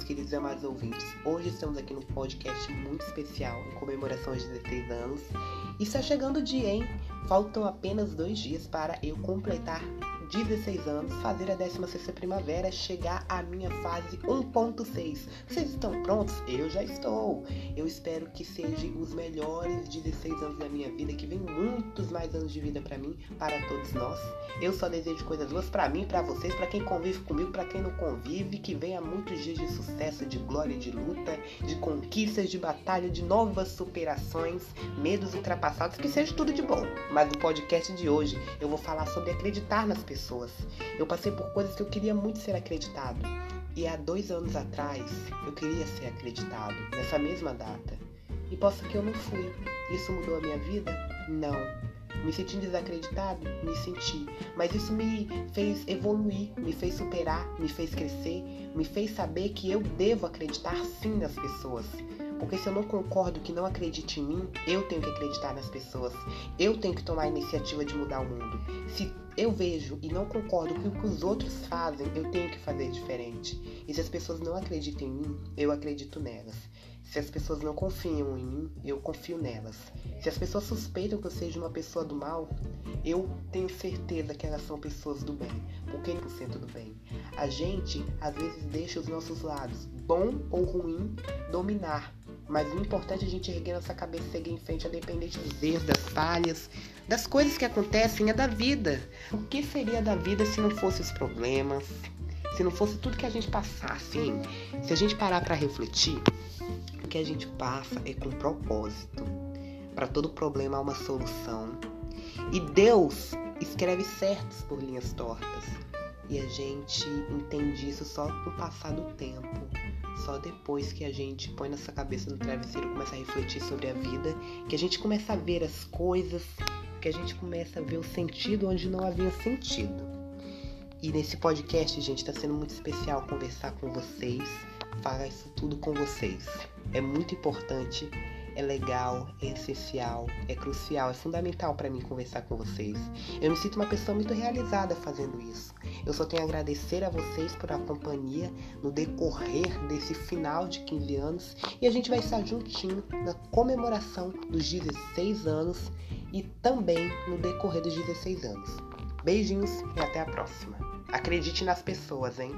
queridos e amados ouvintes. Hoje estamos aqui num podcast muito especial em comemoração aos 16 anos. E está chegando o dia, hein? Faltam apenas dois dias para eu completar 16 anos, fazer a 16 primavera, chegar à minha fase 1.6. Vocês estão prontos? Eu já estou. Eu espero que sejam os melhores 16 anos da minha vida, que venham muitos mais anos de vida para mim, para todos nós. Eu só desejo coisas boas para mim, para vocês, para quem convive comigo, para quem não convive, que venha muitos dias de sucesso, de glória, de luta, de conquistas, de batalha, de novas superações, medos ultrapassados, que seja tudo de bom. Mas no podcast de hoje eu vou falar sobre acreditar nas pessoas. Eu passei por coisas que eu queria muito ser acreditado. E há dois anos atrás eu queria ser acreditado, nessa mesma data. E posso que eu não fui. Isso mudou a minha vida? Não. Me senti desacreditado? Me senti. Mas isso me fez evoluir, me fez superar, me fez crescer, me fez saber que eu devo acreditar sim nas pessoas. Porque se eu não concordo que não acredite em mim, eu tenho que acreditar nas pessoas. Eu tenho que tomar a iniciativa de mudar o mundo. Se eu vejo e não concordo com o que os outros fazem, eu tenho que fazer diferente. E se as pessoas não acreditam em mim, eu acredito nelas. Se as pessoas não confiam em mim, eu confio nelas. Se as pessoas suspeitam que eu seja uma pessoa do mal, eu tenho certeza que elas são pessoas do bem. Por que 100% do bem? A gente, às vezes, deixa os nossos lados, bom ou ruim, dominar mas o importante é a gente erguer nossa cabeça e seguir em frente, independente dos erros, das falhas, das coisas que acontecem, é da vida. O que seria da vida se não fosse os problemas? Se não fosse tudo que a gente passasse, hein? Se a gente parar para refletir, o que a gente passa é com propósito. Para todo problema há uma solução. E Deus escreve certos por linhas tortas. E a gente entende isso só com o passar do tempo. Só depois que a gente põe nossa cabeça no travesseiro e começa a refletir sobre a vida, que a gente começa a ver as coisas, que a gente começa a ver o sentido onde não havia sentido. E nesse podcast, gente, está sendo muito especial conversar com vocês, falar isso tudo com vocês. É muito importante é legal, é essencial, é crucial, é fundamental para mim conversar com vocês. Eu me sinto uma pessoa muito realizada fazendo isso. Eu só tenho a agradecer a vocês por a companhia no decorrer desse final de 15 anos e a gente vai estar juntinho na comemoração dos 16 anos e também no decorrer dos 16 anos. Beijinhos e até a próxima. Acredite nas pessoas, hein?